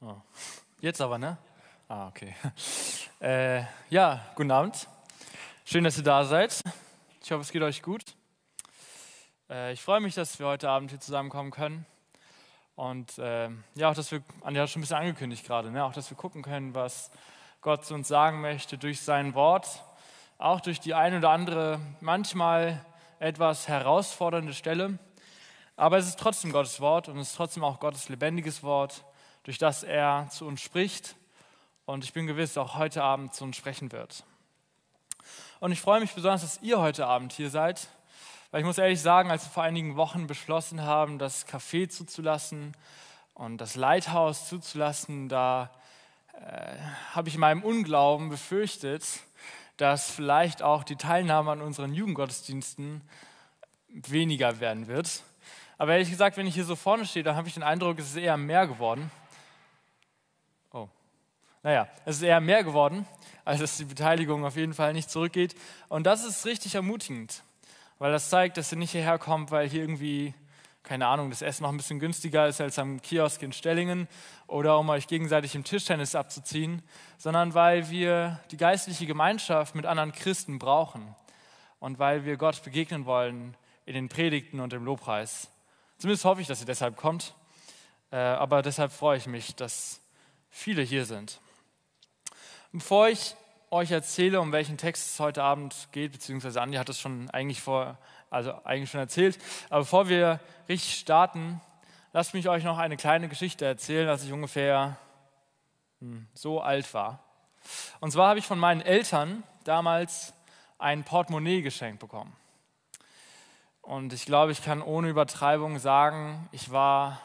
Oh. Jetzt aber, ne? Ah, okay. Äh, ja, guten Abend. Schön, dass ihr da seid. Ich hoffe, es geht euch gut. Äh, ich freue mich, dass wir heute Abend hier zusammenkommen können. Und äh, ja, auch, dass wir, Anja hat schon ein bisschen angekündigt gerade, ne? auch, dass wir gucken können, was Gott zu uns sagen möchte durch sein Wort, auch durch die eine oder andere, manchmal etwas herausfordernde Stelle. Aber es ist trotzdem Gottes Wort und es ist trotzdem auch Gottes lebendiges Wort durch das er zu uns spricht und ich bin gewiss, auch heute Abend zu uns sprechen wird. Und ich freue mich besonders, dass ihr heute Abend hier seid, weil ich muss ehrlich sagen, als wir vor einigen Wochen beschlossen haben, das Café zuzulassen und das Leithaus zuzulassen, da äh, habe ich in meinem Unglauben befürchtet, dass vielleicht auch die Teilnahme an unseren Jugendgottesdiensten weniger werden wird. Aber ehrlich gesagt, wenn ich hier so vorne stehe, dann habe ich den Eindruck, es ist eher mehr geworden. Naja, es ist eher mehr geworden, als dass die Beteiligung auf jeden Fall nicht zurückgeht. Und das ist richtig ermutigend, weil das zeigt, dass ihr nicht hierher kommt, weil hier irgendwie, keine Ahnung, das Essen noch ein bisschen günstiger ist als am Kiosk in Stellingen oder um euch gegenseitig im Tischtennis abzuziehen, sondern weil wir die geistliche Gemeinschaft mit anderen Christen brauchen und weil wir Gott begegnen wollen in den Predigten und im Lobpreis. Zumindest hoffe ich, dass ihr deshalb kommt. Äh, aber deshalb freue ich mich, dass viele hier sind. Bevor ich euch erzähle, um welchen Text es heute Abend geht, beziehungsweise Andi hat es schon eigentlich vor, also eigentlich schon erzählt, aber bevor wir richtig starten, lasst mich euch noch eine kleine Geschichte erzählen, als ich ungefähr hm, so alt war. Und zwar habe ich von meinen Eltern damals ein Portemonnaie geschenkt bekommen. Und ich glaube, ich kann ohne Übertreibung sagen, ich war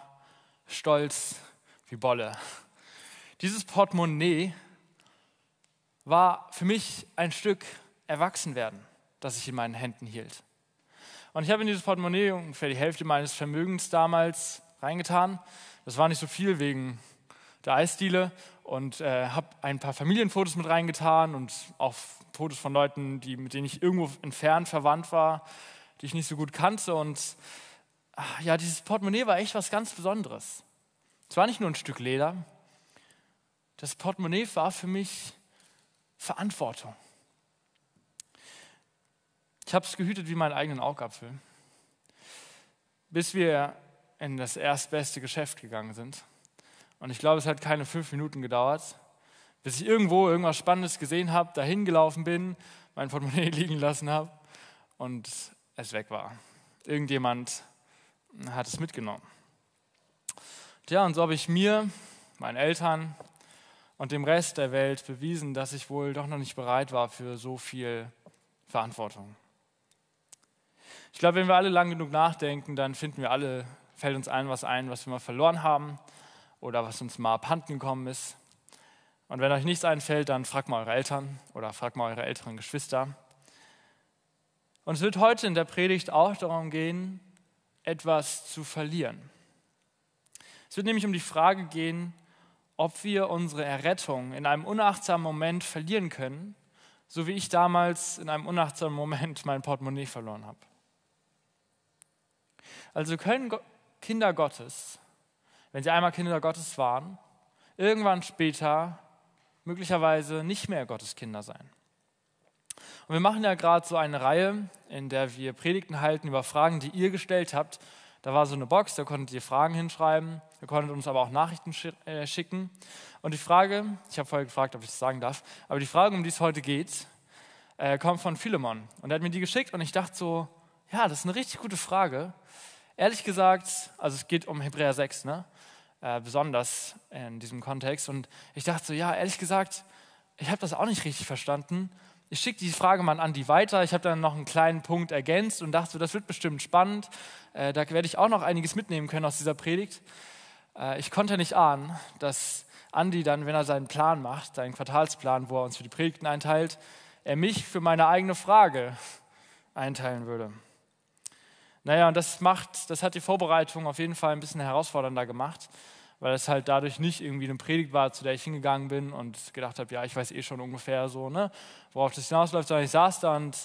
stolz wie Bolle. Dieses Portemonnaie war für mich ein Stück Erwachsenwerden, das ich in meinen Händen hielt. Und ich habe in dieses Portemonnaie ungefähr die Hälfte meines Vermögens damals reingetan. Das war nicht so viel wegen der Eisdiele und äh, habe ein paar Familienfotos mit reingetan und auch Fotos von Leuten, die, mit denen ich irgendwo entfernt verwandt war, die ich nicht so gut kannte. Und ach, ja, dieses Portemonnaie war echt was ganz Besonderes. Es war nicht nur ein Stück Leder. Das Portemonnaie war für mich Verantwortung. Ich habe es gehütet wie meinen eigenen Augapfel, bis wir in das erstbeste Geschäft gegangen sind. Und ich glaube, es hat keine fünf Minuten gedauert, bis ich irgendwo irgendwas Spannendes gesehen habe, dahin gelaufen bin, mein Portemonnaie liegen lassen habe und es weg war. Irgendjemand hat es mitgenommen. Tja, und so habe ich mir, meinen Eltern, und dem Rest der Welt bewiesen, dass ich wohl doch noch nicht bereit war für so viel Verantwortung. Ich glaube, wenn wir alle lang genug nachdenken, dann finden wir alle, fällt uns ein, was ein, was wir mal verloren haben oder was uns mal abhanden gekommen ist. Und wenn euch nichts einfällt, dann fragt mal eure Eltern oder fragt mal eure älteren Geschwister. Und es wird heute in der Predigt auch darum gehen, etwas zu verlieren. Es wird nämlich um die Frage gehen, ob wir unsere Errettung in einem unachtsamen Moment verlieren können, so wie ich damals in einem unachtsamen Moment mein Portemonnaie verloren habe. Also können Kinder Gottes, wenn sie einmal Kinder Gottes waren, irgendwann später möglicherweise nicht mehr Gottes Kinder sein. Und wir machen ja gerade so eine Reihe, in der wir Predigten halten über Fragen, die ihr gestellt habt, da war so eine Box, da konntet ihr Fragen hinschreiben. Ihr konntet uns aber auch Nachrichten äh, schicken. Und die Frage, ich habe vorher gefragt, ob ich das sagen darf, aber die Frage, um die es heute geht, äh, kommt von Philemon. Und er hat mir die geschickt und ich dachte so, ja, das ist eine richtig gute Frage. Ehrlich gesagt, also es geht um Hebräer 6, ne? Äh, besonders in diesem Kontext. Und ich dachte so, ja, ehrlich gesagt, ich habe das auch nicht richtig verstanden. Ich schicke die Frage mal an die weiter. Ich habe dann noch einen kleinen Punkt ergänzt und dachte, das wird bestimmt spannend. Äh, da werde ich auch noch einiges mitnehmen können aus dieser Predigt. Äh, ich konnte nicht ahnen, dass Andi dann, wenn er seinen Plan macht, seinen Quartalsplan, wo er uns für die Predigten einteilt, er mich für meine eigene Frage einteilen würde. Naja, und das macht, das hat die Vorbereitung auf jeden Fall ein bisschen herausfordernder gemacht weil es halt dadurch nicht irgendwie eine Predigt war, zu der ich hingegangen bin und gedacht habe, ja, ich weiß eh schon ungefähr so, ne, worauf das hinausläuft, sondern ich saß da und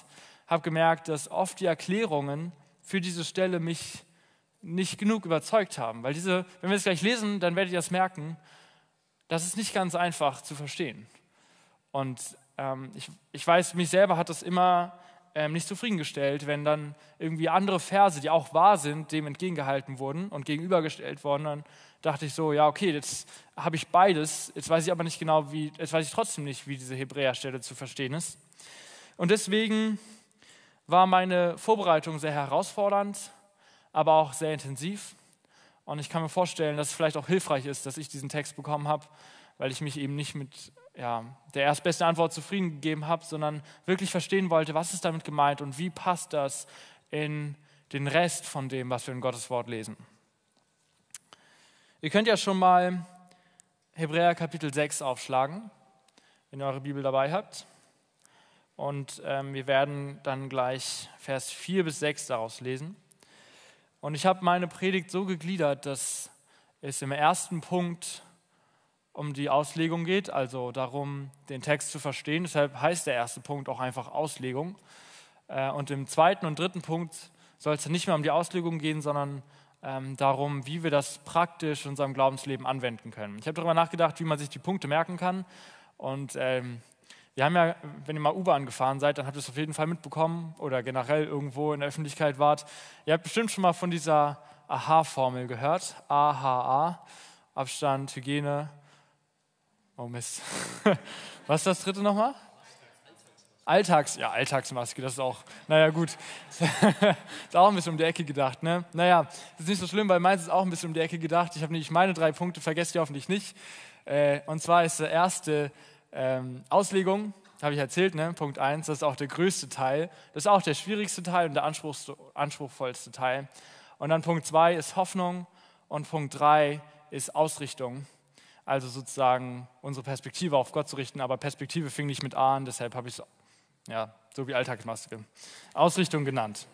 habe gemerkt, dass oft die Erklärungen für diese Stelle mich nicht genug überzeugt haben. Weil diese, wenn wir es gleich lesen, dann werdet ihr das merken, das ist nicht ganz einfach zu verstehen. Und ähm, ich, ich weiß, mich selber hat das immer ähm, nicht zufriedengestellt, wenn dann irgendwie andere Verse, die auch wahr sind, dem entgegengehalten wurden und gegenübergestellt wurden. Dann dachte ich so, ja, okay, jetzt habe ich beides, jetzt weiß ich aber nicht genau, wie, jetzt weiß ich trotzdem nicht, wie diese Hebräerstelle zu verstehen ist. Und deswegen war meine Vorbereitung sehr herausfordernd, aber auch sehr intensiv. Und ich kann mir vorstellen, dass es vielleicht auch hilfreich ist, dass ich diesen Text bekommen habe, weil ich mich eben nicht mit ja, der erstbeste Antwort zufrieden gegeben habe, sondern wirklich verstehen wollte, was ist damit gemeint und wie passt das in den Rest von dem, was wir in Gottes Wort lesen. Ihr könnt ja schon mal Hebräer Kapitel 6 aufschlagen, wenn ihr eure Bibel dabei habt. Und ähm, wir werden dann gleich Vers 4 bis 6 daraus lesen. Und ich habe meine Predigt so gegliedert, dass es im ersten Punkt um die Auslegung geht, also darum, den Text zu verstehen. Deshalb heißt der erste Punkt auch einfach Auslegung. Äh, und im zweiten und dritten Punkt soll es nicht mehr um die Auslegung gehen, sondern ähm, darum, wie wir das praktisch in unserem Glaubensleben anwenden können. Ich habe darüber nachgedacht, wie man sich die Punkte merken kann. Und ähm, wir haben ja, wenn ihr mal U-Bahn gefahren seid, dann habt ihr es auf jeden Fall mitbekommen oder generell irgendwo in der Öffentlichkeit wart. Ihr habt bestimmt schon mal von dieser AHA-Formel gehört. AHA, Abstand, Hygiene. Oh Mist. Was ist das dritte nochmal? Alltags, ja, Alltagsmaske, das ist auch, naja, gut. ist auch ein bisschen um die Ecke gedacht, ne? Naja, das ist nicht so schlimm, weil meins ist auch ein bisschen um die Ecke gedacht. Ich habe nämlich meine drei Punkte, vergesst ihr hoffentlich nicht. Äh, und zwar ist der erste ähm, Auslegung, habe ich erzählt, ne? Punkt 1, das ist auch der größte Teil. Das ist auch der schwierigste Teil und der anspruchsvollste Teil. Und dann Punkt 2 ist Hoffnung und Punkt 3 ist Ausrichtung. Also sozusagen unsere Perspektive auf Gott zu richten. Aber Perspektive fing nicht mit A an, deshalb habe ich es ja, so wie Alltagsmaske. Ausrichtung genannt.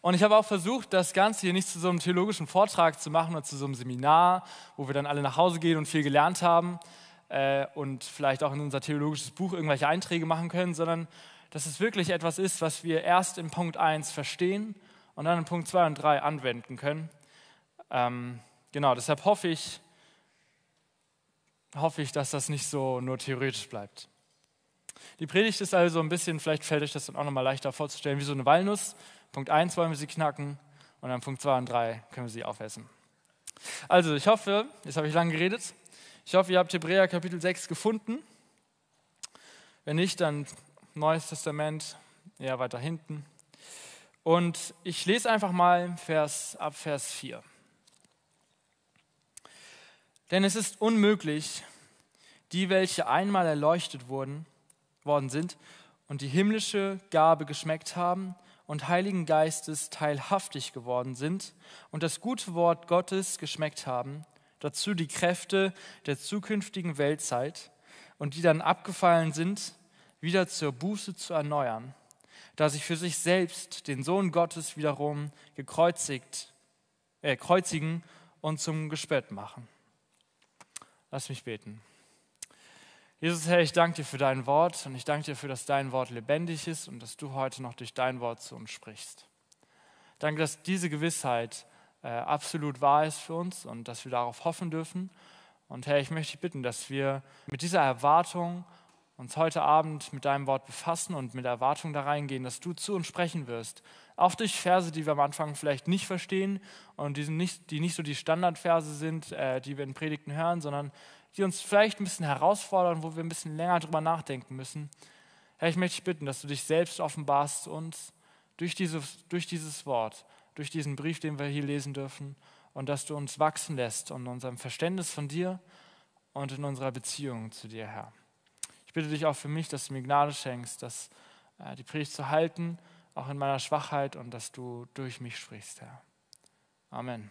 Und ich habe auch versucht, das Ganze hier nicht zu so einem theologischen Vortrag zu machen oder zu so einem Seminar, wo wir dann alle nach Hause gehen und viel gelernt haben, äh, und vielleicht auch in unser theologisches Buch irgendwelche Einträge machen können, sondern dass es wirklich etwas ist, was wir erst in Punkt 1 verstehen und dann in Punkt 2 und 3 anwenden können. Ähm, genau, deshalb hoffe ich, hoffe ich, dass das nicht so nur theoretisch bleibt. Die Predigt ist also ein bisschen, vielleicht fällt euch das dann auch nochmal leichter vorzustellen, wie so eine Walnuss. Punkt 1 wollen wir sie knacken und dann Punkt 2 und 3 können wir sie aufessen. Also, ich hoffe, jetzt habe ich lange geredet, ich hoffe, ihr habt Hebräer Kapitel 6 gefunden. Wenn nicht, dann Neues Testament, eher weiter hinten. Und ich lese einfach mal Vers, ab Vers 4. Denn es ist unmöglich, die, welche einmal erleuchtet wurden, worden sind und die himmlische Gabe geschmeckt haben und Heiligen Geistes teilhaftig geworden sind und das gute Wort Gottes geschmeckt haben, dazu die Kräfte der zukünftigen Weltzeit und die dann abgefallen sind, wieder zur Buße zu erneuern, da sie für sich selbst den Sohn Gottes wiederum gekreuzigt, äh, kreuzigen und zum Gespött machen. Lass mich beten. Jesus, Herr, ich danke dir für dein Wort und ich danke dir dafür, dass dein Wort lebendig ist und dass du heute noch durch dein Wort zu uns sprichst. Danke, dass diese Gewissheit äh, absolut wahr ist für uns und dass wir darauf hoffen dürfen. Und Herr, ich möchte dich bitten, dass wir mit dieser Erwartung uns heute Abend mit deinem Wort befassen und mit Erwartung da reingehen, dass du zu uns sprechen wirst. Auch durch Verse, die wir am Anfang vielleicht nicht verstehen und die nicht, die nicht so die Standardverse sind, äh, die wir in Predigten hören, sondern die uns vielleicht ein bisschen herausfordern, wo wir ein bisschen länger drüber nachdenken müssen. Herr, ich möchte dich bitten, dass du dich selbst offenbarst uns durch dieses, durch dieses Wort durch diesen Brief, den wir hier lesen dürfen, und dass du uns wachsen lässt in unserem Verständnis von dir und in unserer Beziehung zu dir, Herr. Ich bitte dich auch für mich, dass du mir Gnade schenkst, dass äh, die Predigt zu halten, auch in meiner Schwachheit und dass du durch mich sprichst, Herr. Amen.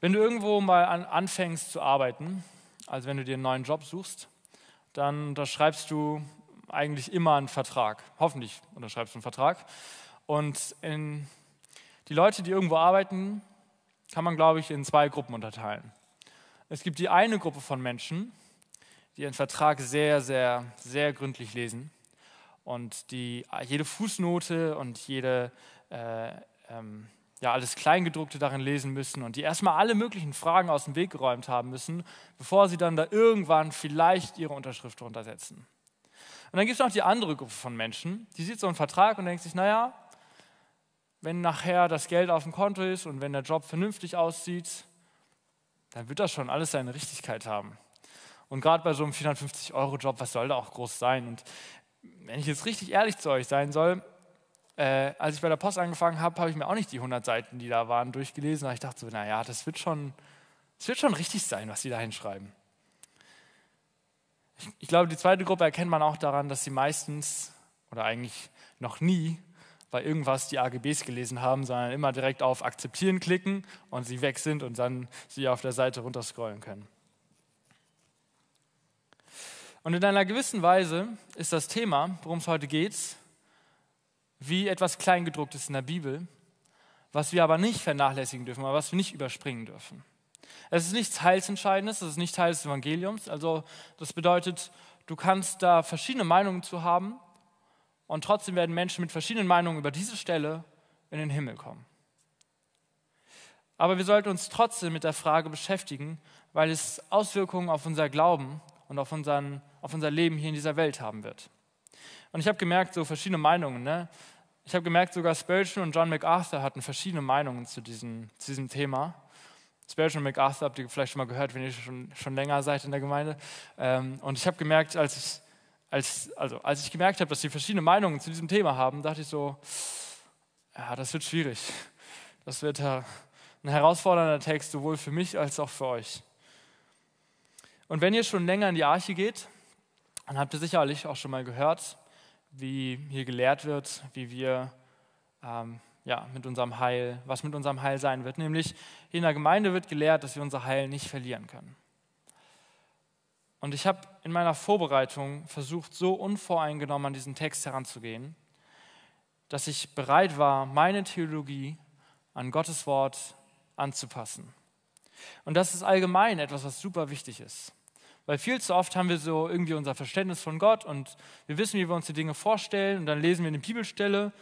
Wenn du irgendwo mal an, anfängst zu arbeiten, also wenn du dir einen neuen Job suchst, dann unterschreibst du eigentlich immer einen Vertrag. Hoffentlich unterschreibst du einen Vertrag. Und die Leute, die irgendwo arbeiten, kann man, glaube ich, in zwei Gruppen unterteilen. Es gibt die eine Gruppe von Menschen, die einen Vertrag sehr, sehr, sehr gründlich lesen und die jede Fußnote und jede, äh, ähm, ja alles Kleingedruckte darin lesen müssen und die erstmal alle möglichen Fragen aus dem Weg geräumt haben müssen, bevor sie dann da irgendwann vielleicht ihre Unterschrift drunter setzen. Und dann gibt es noch die andere Gruppe von Menschen, die sieht so einen Vertrag und denkt sich, naja, wenn nachher das Geld auf dem Konto ist und wenn der Job vernünftig aussieht, dann wird das schon alles seine Richtigkeit haben. Und gerade bei so einem 450-Euro-Job, was soll da auch groß sein? Und wenn ich jetzt richtig ehrlich zu euch sein soll, äh, als ich bei der Post angefangen habe, habe ich mir auch nicht die 100 Seiten, die da waren, durchgelesen. Aber ich dachte so, naja, das wird schon, das wird schon richtig sein, was die da hinschreiben. Ich, ich glaube, die zweite Gruppe erkennt man auch daran, dass sie meistens oder eigentlich noch nie bei irgendwas die AGBs gelesen haben, sondern immer direkt auf Akzeptieren klicken und sie weg sind und dann sie auf der Seite runterscrollen können. Und in einer gewissen Weise ist das Thema, worum es heute geht, wie etwas Kleingedrucktes in der Bibel, was wir aber nicht vernachlässigen dürfen, aber was wir nicht überspringen dürfen. Es ist nichts Heilsentscheidendes, es ist nicht Teil des Evangeliums. Also das bedeutet, du kannst da verschiedene Meinungen zu haben und trotzdem werden Menschen mit verschiedenen Meinungen über diese Stelle in den Himmel kommen. Aber wir sollten uns trotzdem mit der Frage beschäftigen, weil es Auswirkungen auf unser Glauben und auf, unseren, auf unser Leben hier in dieser Welt haben wird. Und ich habe gemerkt, so verschiedene Meinungen. Ne? Ich habe gemerkt, sogar Spurgeon und John MacArthur hatten verschiedene Meinungen zu diesem, zu diesem Thema. Spurgeon und MacArthur habt ihr vielleicht schon mal gehört, wenn ihr schon, schon länger seid in der Gemeinde. Ähm, und ich habe gemerkt, als ich, als, also, als ich gemerkt habe, dass sie verschiedene Meinungen zu diesem Thema haben, dachte ich so, ja, das wird schwierig. Das wird ein herausfordernder Text, sowohl für mich als auch für euch. Und wenn ihr schon länger in die Arche geht, dann habt ihr sicherlich auch schon mal gehört, wie hier gelehrt wird, wie wir ähm, ja, mit unserem Heil, was mit unserem Heil sein wird. Nämlich in der Gemeinde wird gelehrt, dass wir unser Heil nicht verlieren können. Und ich habe in meiner Vorbereitung versucht, so unvoreingenommen an diesen Text heranzugehen, dass ich bereit war, meine Theologie an Gottes Wort anzupassen. Und das ist allgemein etwas, was super wichtig ist. Weil viel zu oft haben wir so irgendwie unser Verständnis von Gott und wir wissen, wie wir uns die Dinge vorstellen und dann lesen wir eine Bibelstelle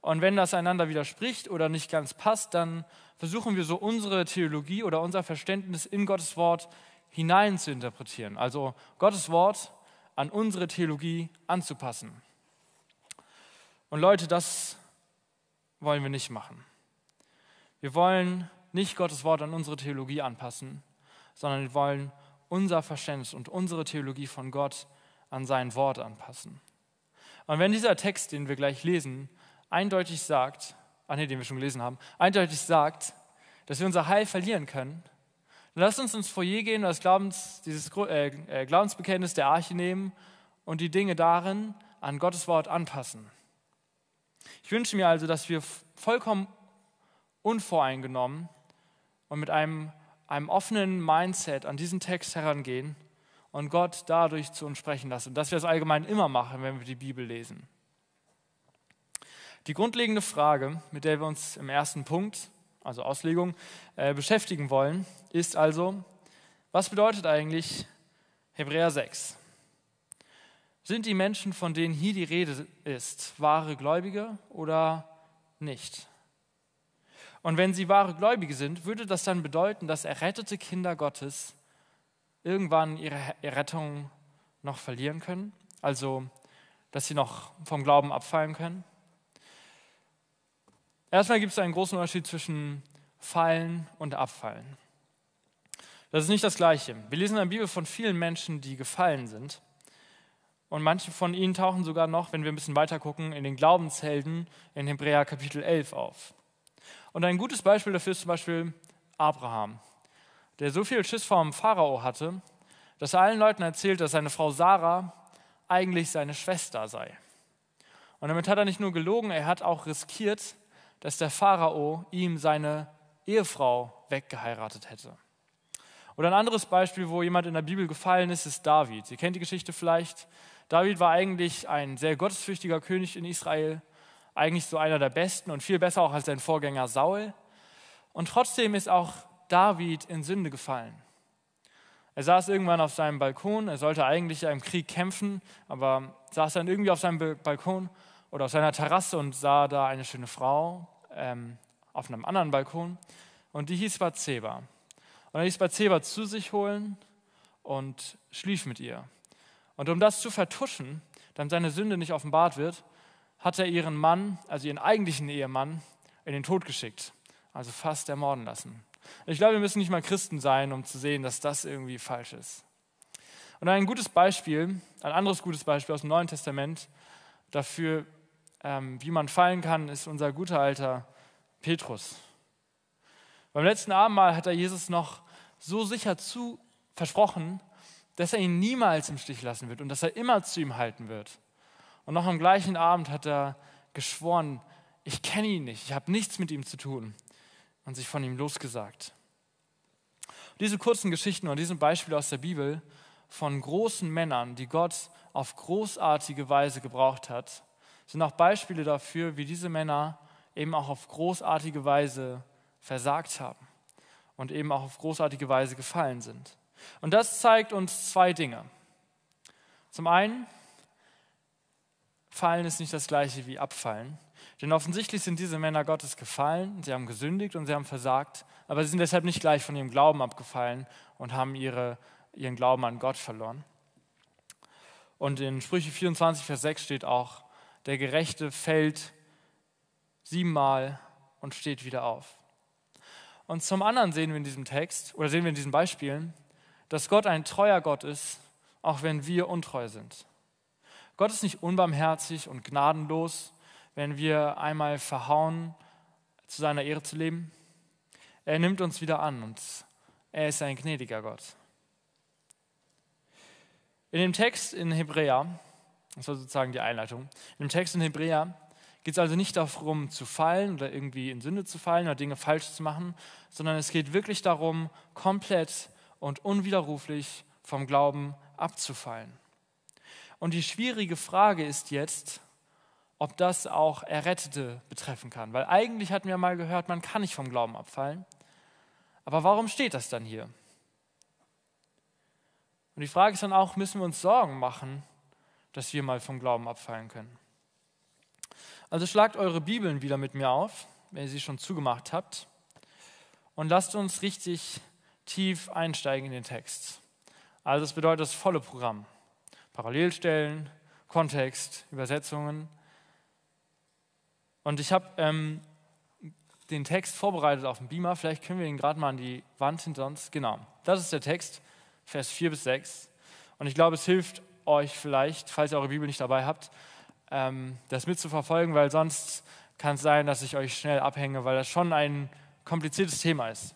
und wenn das einander widerspricht oder nicht ganz passt, dann versuchen wir so unsere Theologie oder unser Verständnis in Gottes Wort hinein zu interpretieren. Also Gottes Wort an unsere Theologie anzupassen. Und Leute, das wollen wir nicht machen. Wir wollen nicht Gottes Wort an unsere Theologie anpassen, sondern wir wollen unser Verständnis und unsere Theologie von Gott an sein Wort anpassen. Und wenn dieser Text, den wir gleich lesen, eindeutig sagt, ach nee, den wir schon gelesen haben, eindeutig sagt, dass wir unser Heil verlieren können, dann lasst uns ins Foyer gehen und das Glaubens, dieses äh, äh, Glaubensbekenntnis der Arche nehmen und die Dinge darin an Gottes Wort anpassen. Ich wünsche mir also, dass wir vollkommen unvoreingenommen und mit einem einem offenen Mindset an diesen Text herangehen und Gott dadurch zu uns sprechen lassen. Dass wir das allgemein immer machen, wenn wir die Bibel lesen. Die grundlegende Frage, mit der wir uns im ersten Punkt, also Auslegung, äh, beschäftigen wollen, ist also, was bedeutet eigentlich Hebräer 6? Sind die Menschen, von denen hier die Rede ist, wahre Gläubige oder nicht? Und wenn sie wahre Gläubige sind, würde das dann bedeuten, dass errettete Kinder Gottes irgendwann ihre Errettung noch verlieren können? Also, dass sie noch vom Glauben abfallen können? Erstmal gibt es einen großen Unterschied zwischen Fallen und Abfallen. Das ist nicht das Gleiche. Wir lesen in der Bibel von vielen Menschen, die gefallen sind. Und manche von ihnen tauchen sogar noch, wenn wir ein bisschen weiter gucken, in den Glaubenshelden in Hebräer Kapitel 11 auf. Und ein gutes Beispiel dafür ist zum Beispiel Abraham, der so viel Schiss vor dem Pharao hatte, dass er allen Leuten erzählt, dass seine Frau Sarah eigentlich seine Schwester sei. Und damit hat er nicht nur gelogen, er hat auch riskiert, dass der Pharao ihm seine Ehefrau weggeheiratet hätte. Oder ein anderes Beispiel, wo jemand in der Bibel gefallen ist, ist David. Ihr kennt die Geschichte vielleicht. David war eigentlich ein sehr gottesfürchtiger König in Israel eigentlich so einer der besten und viel besser auch als sein Vorgänger Saul. Und trotzdem ist auch David in Sünde gefallen. Er saß irgendwann auf seinem Balkon, er sollte eigentlich im Krieg kämpfen, aber saß dann irgendwie auf seinem Balkon oder auf seiner Terrasse und sah da eine schöne Frau ähm, auf einem anderen Balkon und die hieß Bathseba. Und er ließ Bathseba zu sich holen und schlief mit ihr. Und um das zu vertuschen, damit seine Sünde nicht offenbart wird, hat er ihren Mann, also ihren eigentlichen Ehemann, in den Tod geschickt, also fast ermorden lassen. Ich glaube, wir müssen nicht mal Christen sein, um zu sehen, dass das irgendwie falsch ist. Und ein gutes Beispiel, ein anderes gutes Beispiel aus dem Neuen Testament dafür, ähm, wie man fallen kann, ist unser guter alter Petrus. Beim letzten Abendmahl hat er Jesus noch so sicher zu versprochen, dass er ihn niemals im Stich lassen wird und dass er immer zu ihm halten wird. Und noch am gleichen Abend hat er geschworen, ich kenne ihn nicht, ich habe nichts mit ihm zu tun und sich von ihm losgesagt. Diese kurzen Geschichten und diese Beispiele aus der Bibel von großen Männern, die Gott auf großartige Weise gebraucht hat, sind auch Beispiele dafür, wie diese Männer eben auch auf großartige Weise versagt haben und eben auch auf großartige Weise gefallen sind. Und das zeigt uns zwei Dinge. Zum einen, Fallen ist nicht das gleiche wie Abfallen. Denn offensichtlich sind diese Männer Gottes gefallen, sie haben gesündigt und sie haben versagt, aber sie sind deshalb nicht gleich von ihrem Glauben abgefallen und haben ihre, ihren Glauben an Gott verloren. Und in Sprüche 24, Vers 6 steht auch, der Gerechte fällt siebenmal und steht wieder auf. Und zum anderen sehen wir in diesem Text oder sehen wir in diesen Beispielen, dass Gott ein treuer Gott ist, auch wenn wir untreu sind. Gott ist nicht unbarmherzig und gnadenlos, wenn wir einmal verhauen, zu seiner Ehre zu leben. Er nimmt uns wieder an und er ist ein gnädiger Gott. In dem Text in Hebräer, das war sozusagen die Einleitung, in dem Text in Hebräer geht es also nicht darum zu fallen oder irgendwie in Sünde zu fallen oder Dinge falsch zu machen, sondern es geht wirklich darum, komplett und unwiderruflich vom Glauben abzufallen. Und die schwierige Frage ist jetzt, ob das auch Errettete betreffen kann. Weil eigentlich hatten wir mal gehört, man kann nicht vom Glauben abfallen. Aber warum steht das dann hier? Und die Frage ist dann auch, müssen wir uns Sorgen machen, dass wir mal vom Glauben abfallen können? Also schlagt eure Bibeln wieder mit mir auf, wenn ihr sie schon zugemacht habt, und lasst uns richtig tief einsteigen in den Text. Also das bedeutet das volle Programm. Parallelstellen, Kontext, Übersetzungen. Und ich habe ähm, den Text vorbereitet auf dem Beamer. Vielleicht können wir ihn gerade mal an die Wand hinter uns. Genau, das ist der Text, Vers 4 bis 6. Und ich glaube, es hilft euch vielleicht, falls ihr eure Bibel nicht dabei habt, ähm, das mitzuverfolgen, weil sonst kann es sein, dass ich euch schnell abhänge, weil das schon ein kompliziertes Thema ist.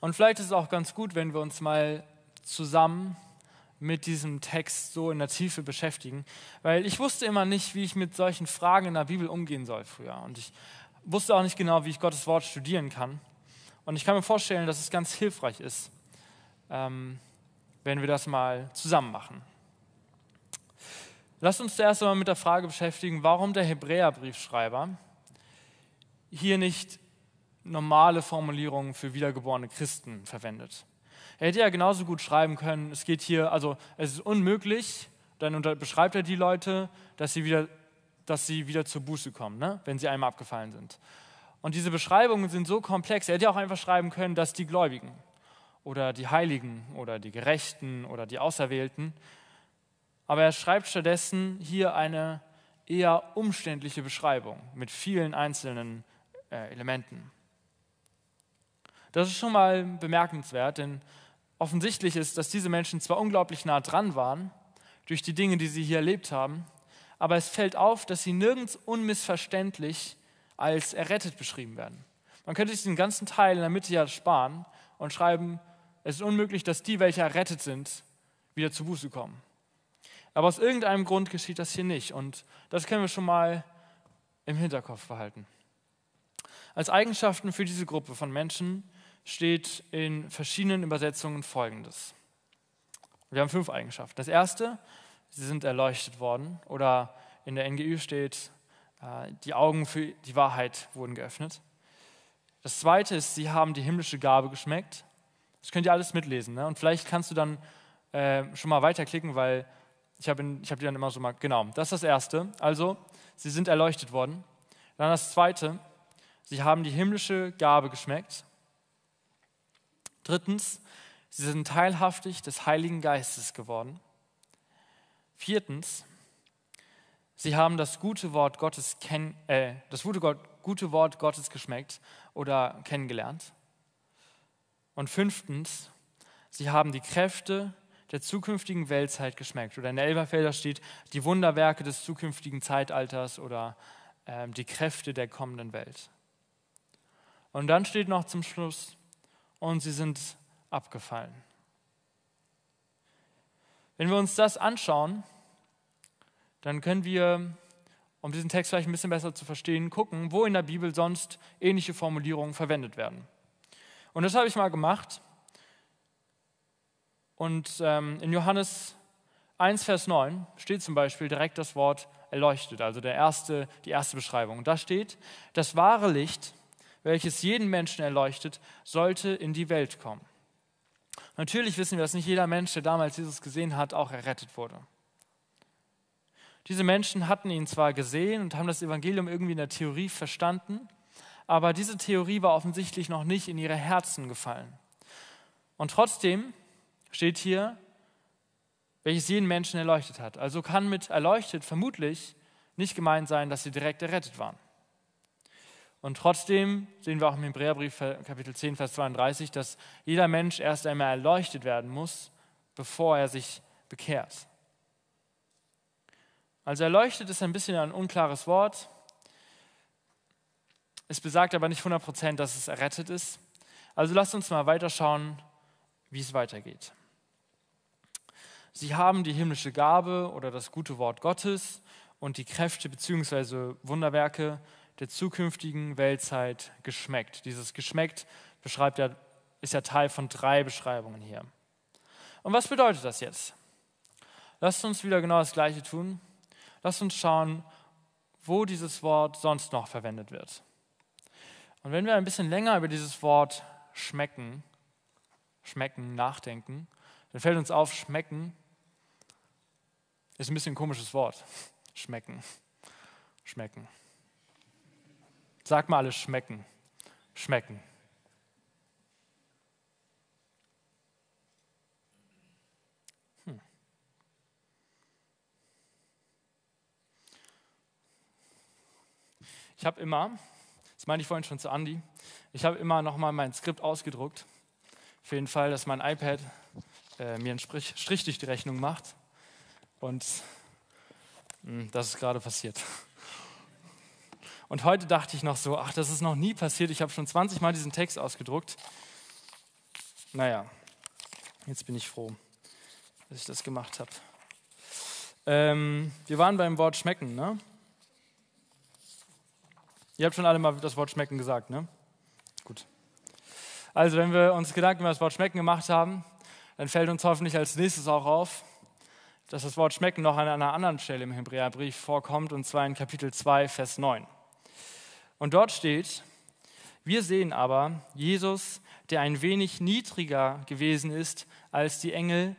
Und vielleicht ist es auch ganz gut, wenn wir uns mal zusammen mit diesem Text so in der Tiefe beschäftigen, weil ich wusste immer nicht, wie ich mit solchen Fragen in der Bibel umgehen soll früher. Und ich wusste auch nicht genau, wie ich Gottes Wort studieren kann. Und ich kann mir vorstellen, dass es ganz hilfreich ist, ähm, wenn wir das mal zusammen machen. Lasst uns zuerst einmal mit der Frage beschäftigen, warum der Hebräerbriefschreiber hier nicht normale Formulierungen für wiedergeborene Christen verwendet. Er hätte ja genauso gut schreiben können, es geht hier, also es ist unmöglich, dann beschreibt er die Leute, dass sie wieder, dass sie wieder zur Buße kommen, ne? wenn sie einmal abgefallen sind. Und diese Beschreibungen sind so komplex, er hätte ja auch einfach schreiben können, dass die Gläubigen oder die Heiligen oder die Gerechten oder die Auserwählten, aber er schreibt stattdessen hier eine eher umständliche Beschreibung mit vielen einzelnen äh, Elementen. Das ist schon mal bemerkenswert, denn offensichtlich ist, dass diese Menschen zwar unglaublich nah dran waren durch die Dinge, die sie hier erlebt haben, aber es fällt auf, dass sie nirgends unmissverständlich als errettet beschrieben werden. Man könnte sich den ganzen Teil in der Mitte ja sparen und schreiben, es ist unmöglich, dass die, welche errettet sind, wieder zu Buße kommen. Aber aus irgendeinem Grund geschieht das hier nicht und das können wir schon mal im Hinterkopf behalten. Als Eigenschaften für diese Gruppe von Menschen steht in verschiedenen Übersetzungen Folgendes. Wir haben fünf Eigenschaften. Das erste, sie sind erleuchtet worden oder in der NGÜ steht, äh, die Augen für die Wahrheit wurden geöffnet. Das zweite ist, sie haben die himmlische Gabe geschmeckt. Das könnt ihr alles mitlesen. Ne? Und vielleicht kannst du dann äh, schon mal weiterklicken, weil ich habe hab die dann immer so mal, genau, das ist das Erste. Also, sie sind erleuchtet worden. Dann das zweite, sie haben die himmlische Gabe geschmeckt. Drittens, sie sind teilhaftig des Heiligen Geistes geworden. Viertens, sie haben das gute Wort Gottes, kenn, äh, das gute, Gott, gute Wort Gottes geschmeckt oder kennengelernt. Und fünftens, sie haben die Kräfte der zukünftigen Weltzeit geschmeckt. Oder in der Elberfelder steht die Wunderwerke des zukünftigen Zeitalters oder äh, die Kräfte der kommenden Welt. Und dann steht noch zum Schluss, und sie sind abgefallen. Wenn wir uns das anschauen, dann können wir, um diesen Text vielleicht ein bisschen besser zu verstehen, gucken, wo in der Bibel sonst ähnliche Formulierungen verwendet werden. Und das habe ich mal gemacht. Und ähm, in Johannes 1, Vers 9 steht zum Beispiel direkt das Wort erleuchtet, also der erste, die erste Beschreibung. Da steht, das wahre Licht, welches jeden Menschen erleuchtet, sollte in die Welt kommen. Natürlich wissen wir, dass nicht jeder Mensch, der damals Jesus gesehen hat, auch errettet wurde. Diese Menschen hatten ihn zwar gesehen und haben das Evangelium irgendwie in der Theorie verstanden, aber diese Theorie war offensichtlich noch nicht in ihre Herzen gefallen. Und trotzdem steht hier, welches jeden Menschen erleuchtet hat. Also kann mit erleuchtet vermutlich nicht gemeint sein, dass sie direkt errettet waren. Und trotzdem sehen wir auch im Hebräerbrief Kapitel 10, Vers 32, dass jeder Mensch erst einmal erleuchtet werden muss, bevor er sich bekehrt. Also erleuchtet ist ein bisschen ein unklares Wort. Es besagt aber nicht 100% dass es errettet ist. Also lasst uns mal weiterschauen, wie es weitergeht. Sie haben die himmlische Gabe oder das gute Wort Gottes und die Kräfte bzw. Wunderwerke der zukünftigen Weltzeit geschmeckt. Dieses geschmeckt beschreibt ja, ist ja Teil von drei Beschreibungen hier. Und was bedeutet das jetzt? Lasst uns wieder genau das Gleiche tun. Lasst uns schauen, wo dieses Wort sonst noch verwendet wird. Und wenn wir ein bisschen länger über dieses Wort schmecken, schmecken, nachdenken, dann fällt uns auf, schmecken ist ein bisschen ein komisches Wort. Schmecken, schmecken. Sag mal alles schmecken. Schmecken. Hm. Ich habe immer, das meine ich vorhin schon zu Andi, ich habe immer nochmal mein Skript ausgedruckt. Für den Fall, dass mein iPad äh, mir einen Strich, Strich durch die Rechnung macht. Und mh, hm, das ist gerade passiert. Und heute dachte ich noch so, ach, das ist noch nie passiert. Ich habe schon 20 Mal diesen Text ausgedruckt. Naja, jetzt bin ich froh, dass ich das gemacht habe. Ähm, wir waren beim Wort schmecken, ne? Ihr habt schon alle mal das Wort schmecken gesagt, ne? Gut. Also, wenn wir uns Gedanken über das Wort schmecken gemacht haben, dann fällt uns hoffentlich als nächstes auch auf, dass das Wort schmecken noch an einer anderen Stelle im Hebräerbrief vorkommt, und zwar in Kapitel 2, Vers 9. Und dort steht, wir sehen aber Jesus, der ein wenig niedriger gewesen ist als die Engel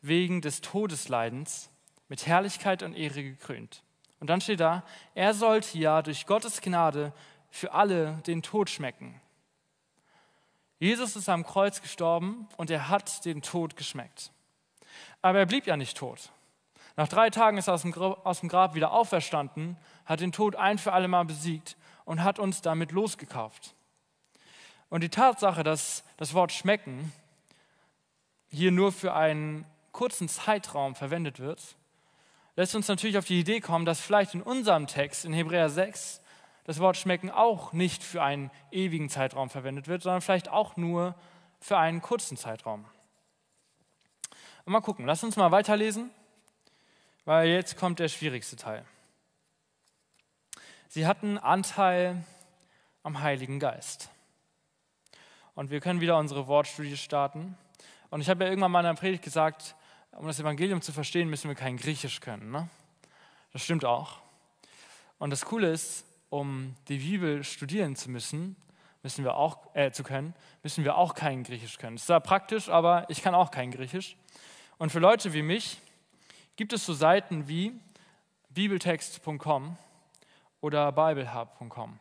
wegen des Todesleidens, mit Herrlichkeit und Ehre gekrönt. Und dann steht da, er sollte ja durch Gottes Gnade für alle den Tod schmecken. Jesus ist am Kreuz gestorben und er hat den Tod geschmeckt. Aber er blieb ja nicht tot. Nach drei Tagen ist er aus dem Grab wieder auferstanden, hat den Tod ein für alle Mal besiegt und hat uns damit losgekauft. Und die Tatsache, dass das Wort schmecken hier nur für einen kurzen Zeitraum verwendet wird, lässt uns natürlich auf die Idee kommen, dass vielleicht in unserem Text in Hebräer 6 das Wort schmecken auch nicht für einen ewigen Zeitraum verwendet wird, sondern vielleicht auch nur für einen kurzen Zeitraum. Und mal gucken, lass uns mal weiterlesen, weil jetzt kommt der schwierigste Teil. Sie hatten Anteil am Heiligen Geist. Und wir können wieder unsere Wortstudie starten. Und ich habe ja irgendwann mal in einer Predigt gesagt, um das Evangelium zu verstehen, müssen wir kein Griechisch können. Ne? Das stimmt auch. Und das Coole ist, um die Bibel studieren zu müssen, müssen wir auch äh, zu können, müssen wir auch kein Griechisch können. Das ist zwar praktisch, aber ich kann auch kein Griechisch. Und für Leute wie mich gibt es so Seiten wie bibeltext.com oder biblehub.com.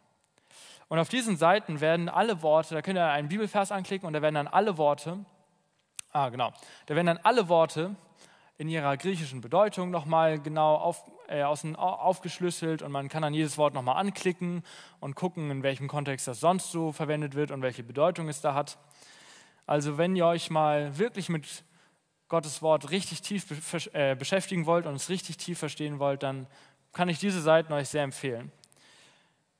Und auf diesen Seiten werden alle Worte, da könnt ihr einen Bibelvers anklicken und da werden dann alle Worte, ah genau, da werden dann alle Worte in ihrer griechischen Bedeutung nochmal genau auf, äh, außen, aufgeschlüsselt und man kann dann jedes Wort nochmal anklicken und gucken, in welchem Kontext das sonst so verwendet wird und welche Bedeutung es da hat. Also wenn ihr euch mal wirklich mit Gottes Wort richtig tief äh, beschäftigen wollt und es richtig tief verstehen wollt, dann kann ich diese Seiten euch sehr empfehlen.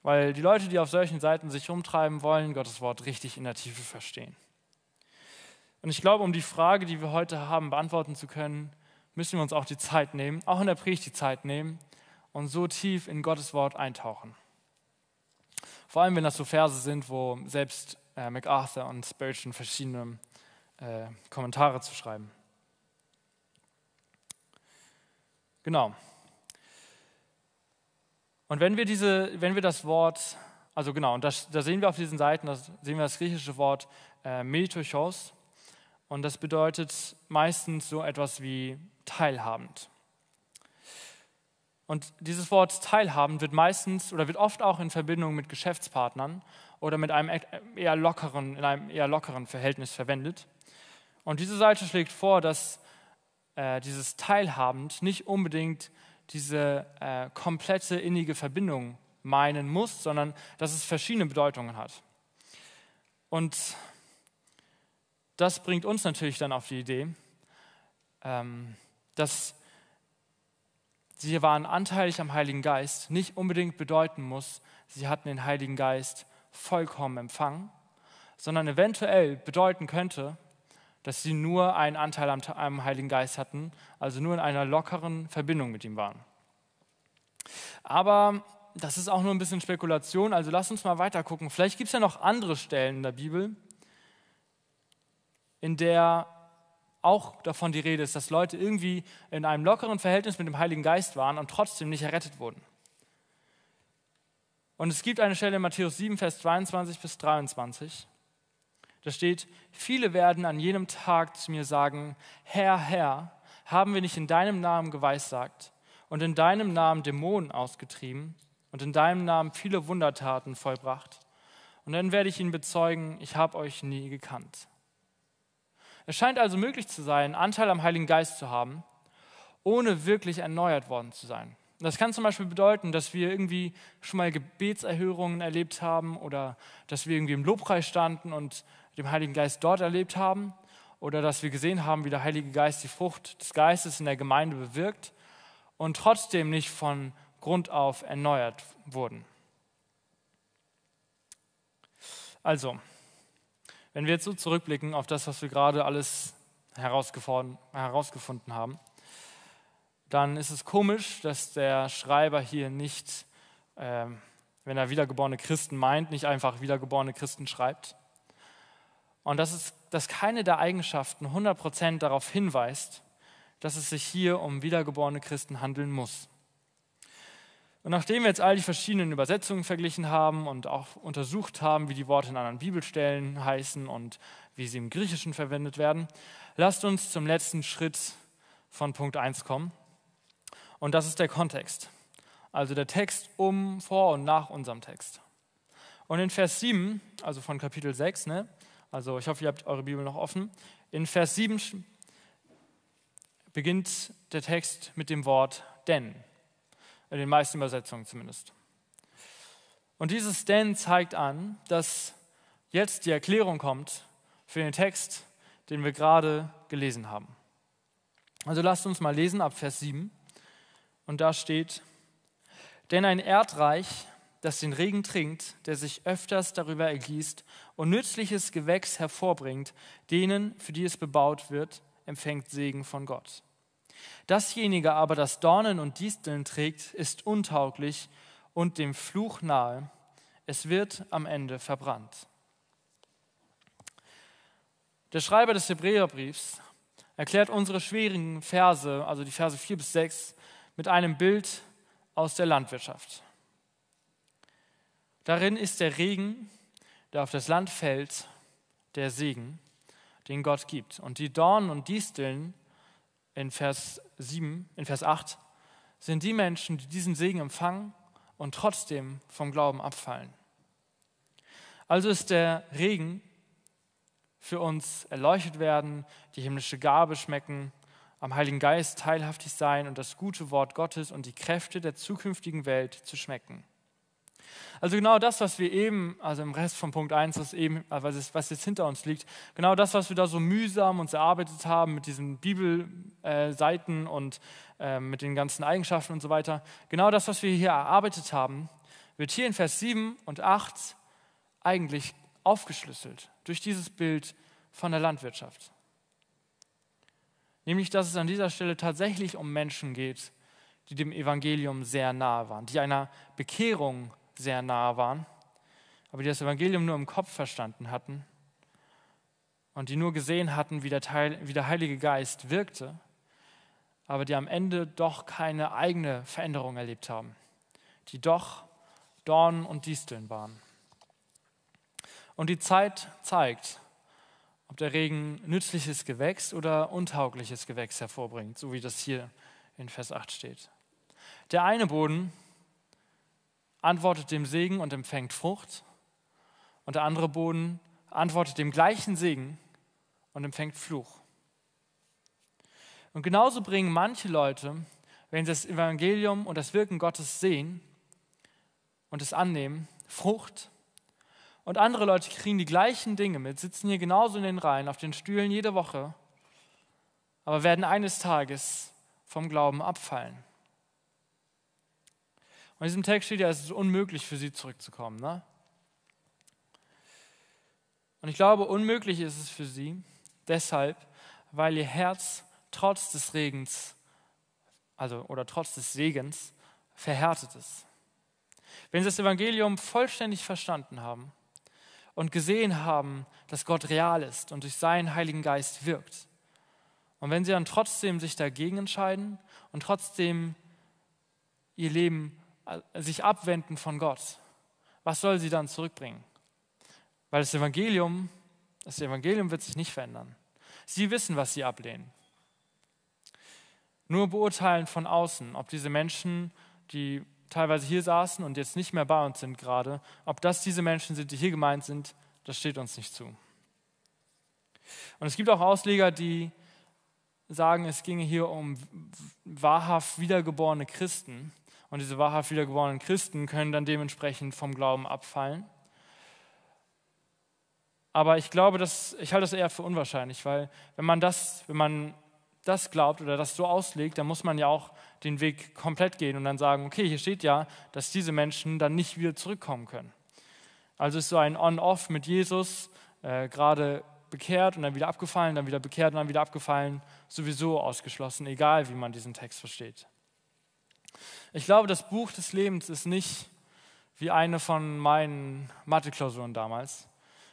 Weil die Leute, die auf solchen Seiten sich rumtreiben wollen, Gottes Wort richtig in der Tiefe verstehen. Und ich glaube, um die Frage, die wir heute haben, beantworten zu können, müssen wir uns auch die Zeit nehmen, auch in der Predigt die Zeit nehmen und so tief in Gottes Wort eintauchen. Vor allem, wenn das so Verse sind, wo selbst äh, MacArthur und Spurgeon verschiedene äh, Kommentare zu schreiben. Genau. Und wenn wir, diese, wenn wir das Wort, also genau, und da sehen wir auf diesen Seiten, da sehen wir das griechische Wort äh, Metochos, und das bedeutet meistens so etwas wie teilhabend. Und dieses Wort teilhabend wird meistens oder wird oft auch in Verbindung mit Geschäftspartnern oder mit einem eher lockeren, in einem eher lockeren Verhältnis verwendet. Und diese Seite schlägt vor, dass äh, dieses teilhabend nicht unbedingt diese äh, komplette innige Verbindung meinen muss, sondern dass es verschiedene Bedeutungen hat. Und das bringt uns natürlich dann auf die Idee, ähm, dass sie waren anteilig am Heiligen Geist nicht unbedingt bedeuten muss, sie hatten den Heiligen Geist vollkommen empfangen, sondern eventuell bedeuten könnte, dass sie nur einen Anteil am, am Heiligen Geist hatten, also nur in einer lockeren Verbindung mit ihm waren. Aber das ist auch nur ein bisschen Spekulation, also lass uns mal weiter gucken. Vielleicht gibt es ja noch andere Stellen in der Bibel, in der auch davon die Rede ist, dass Leute irgendwie in einem lockeren Verhältnis mit dem Heiligen Geist waren und trotzdem nicht errettet wurden. Und es gibt eine Stelle in Matthäus 7, Vers 22 bis 23. Da steht, viele werden an jenem Tag zu mir sagen, Herr, Herr, haben wir nicht in deinem Namen geweissagt und in deinem Namen Dämonen ausgetrieben und in deinem Namen viele Wundertaten vollbracht? Und dann werde ich ihnen bezeugen, ich habe euch nie gekannt. Es scheint also möglich zu sein, Anteil am Heiligen Geist zu haben, ohne wirklich erneuert worden zu sein. Das kann zum Beispiel bedeuten, dass wir irgendwie schon mal Gebetserhörungen erlebt haben oder dass wir irgendwie im Lobpreis standen und den Heiligen Geist dort erlebt haben oder dass wir gesehen haben, wie der Heilige Geist die Frucht des Geistes in der Gemeinde bewirkt und trotzdem nicht von Grund auf erneuert wurden. Also, wenn wir jetzt so zurückblicken auf das, was wir gerade alles herausgefunden, herausgefunden haben, dann ist es komisch, dass der Schreiber hier nicht, äh, wenn er wiedergeborene Christen meint, nicht einfach wiedergeborene Christen schreibt. Und dass, es, dass keine der Eigenschaften 100% darauf hinweist, dass es sich hier um wiedergeborene Christen handeln muss. Und nachdem wir jetzt all die verschiedenen Übersetzungen verglichen haben und auch untersucht haben, wie die Worte in anderen Bibelstellen heißen und wie sie im Griechischen verwendet werden, lasst uns zum letzten Schritt von Punkt 1 kommen. Und das ist der Kontext. Also der Text um, vor und nach unserem Text. Und in Vers 7, also von Kapitel 6, ne, also ich hoffe, ihr habt eure Bibel noch offen, in Vers 7 beginnt der Text mit dem Wort denn in den meisten Übersetzungen zumindest. Und dieses denn zeigt an, dass jetzt die Erklärung kommt für den Text, den wir gerade gelesen haben. Also lasst uns mal lesen ab Vers 7. Und da steht, denn ein Erdreich, das den Regen trinkt, der sich öfters darüber ergießt und nützliches Gewächs hervorbringt, denen, für die es bebaut wird, empfängt Segen von Gott. Dasjenige aber, das Dornen und Disteln trägt, ist untauglich und dem Fluch nahe. Es wird am Ende verbrannt. Der Schreiber des Hebräerbriefs erklärt unsere schwierigen Verse, also die Verse 4 bis 6, mit einem Bild aus der Landwirtschaft. Darin ist der Regen, der auf das Land fällt, der Segen, den Gott gibt. Und die Dornen und Disteln in Vers 7, in Vers 8, sind die Menschen, die diesen Segen empfangen und trotzdem vom Glauben abfallen. Also ist der Regen für uns erleuchtet werden, die himmlische Gabe schmecken, am Heiligen Geist teilhaftig sein und das gute Wort Gottes und die Kräfte der zukünftigen Welt zu schmecken. Also genau das, was wir eben, also im Rest von Punkt 1, was, eben, was, was jetzt hinter uns liegt, genau das, was wir da so mühsam uns erarbeitet haben mit diesen Bibelseiten und äh, mit den ganzen Eigenschaften und so weiter, genau das, was wir hier erarbeitet haben, wird hier in Vers 7 und 8 eigentlich aufgeschlüsselt durch dieses Bild von der Landwirtschaft. Nämlich, dass es an dieser Stelle tatsächlich um Menschen geht, die dem Evangelium sehr nahe waren, die einer Bekehrung sehr nahe waren, aber die das Evangelium nur im Kopf verstanden hatten und die nur gesehen hatten, wie der, Teil, wie der Heilige Geist wirkte, aber die am Ende doch keine eigene Veränderung erlebt haben, die doch Dornen und Disteln waren. Und die Zeit zeigt, ob der Regen nützliches Gewächs oder untaugliches Gewächs hervorbringt, so wie das hier in Vers 8 steht. Der eine Boden antwortet dem Segen und empfängt Frucht. Und der andere Boden antwortet dem gleichen Segen und empfängt Fluch. Und genauso bringen manche Leute, wenn sie das Evangelium und das Wirken Gottes sehen und es annehmen, Frucht. Und andere Leute kriegen die gleichen Dinge mit, sitzen hier genauso in den Reihen, auf den Stühlen jede Woche, aber werden eines Tages vom Glauben abfallen. In diesem Text steht ja, es ist unmöglich für sie zurückzukommen. Ne? Und ich glaube, unmöglich ist es für sie deshalb, weil ihr Herz trotz des Regens, also oder trotz des Segens, verhärtet ist. Wenn sie das Evangelium vollständig verstanden haben und gesehen haben, dass Gott real ist und durch seinen Heiligen Geist wirkt, und wenn sie dann trotzdem sich dagegen entscheiden und trotzdem ihr Leben sich abwenden von Gott, was soll sie dann zurückbringen? Weil das Evangelium, das Evangelium wird sich nicht verändern. Sie wissen, was sie ablehnen. Nur beurteilen von außen, ob diese Menschen, die teilweise hier saßen und jetzt nicht mehr bei uns sind gerade, ob das diese Menschen sind, die hier gemeint sind, das steht uns nicht zu. Und es gibt auch Ausleger, die sagen, es ginge hier um wahrhaft wiedergeborene Christen, und diese wahrhaft wiedergeborenen Christen können dann dementsprechend vom Glauben abfallen. Aber ich glaube, dass, ich halte das eher für unwahrscheinlich, weil wenn man das, wenn man das glaubt oder das so auslegt, dann muss man ja auch den Weg komplett gehen und dann sagen, okay, hier steht ja, dass diese Menschen dann nicht wieder zurückkommen können. Also ist so ein On-Off mit Jesus, äh, gerade bekehrt und dann wieder abgefallen, dann wieder bekehrt und dann wieder abgefallen, sowieso ausgeschlossen, egal wie man diesen Text versteht. Ich glaube, das Buch des Lebens ist nicht wie eine von meinen Mathe-Klausuren damals.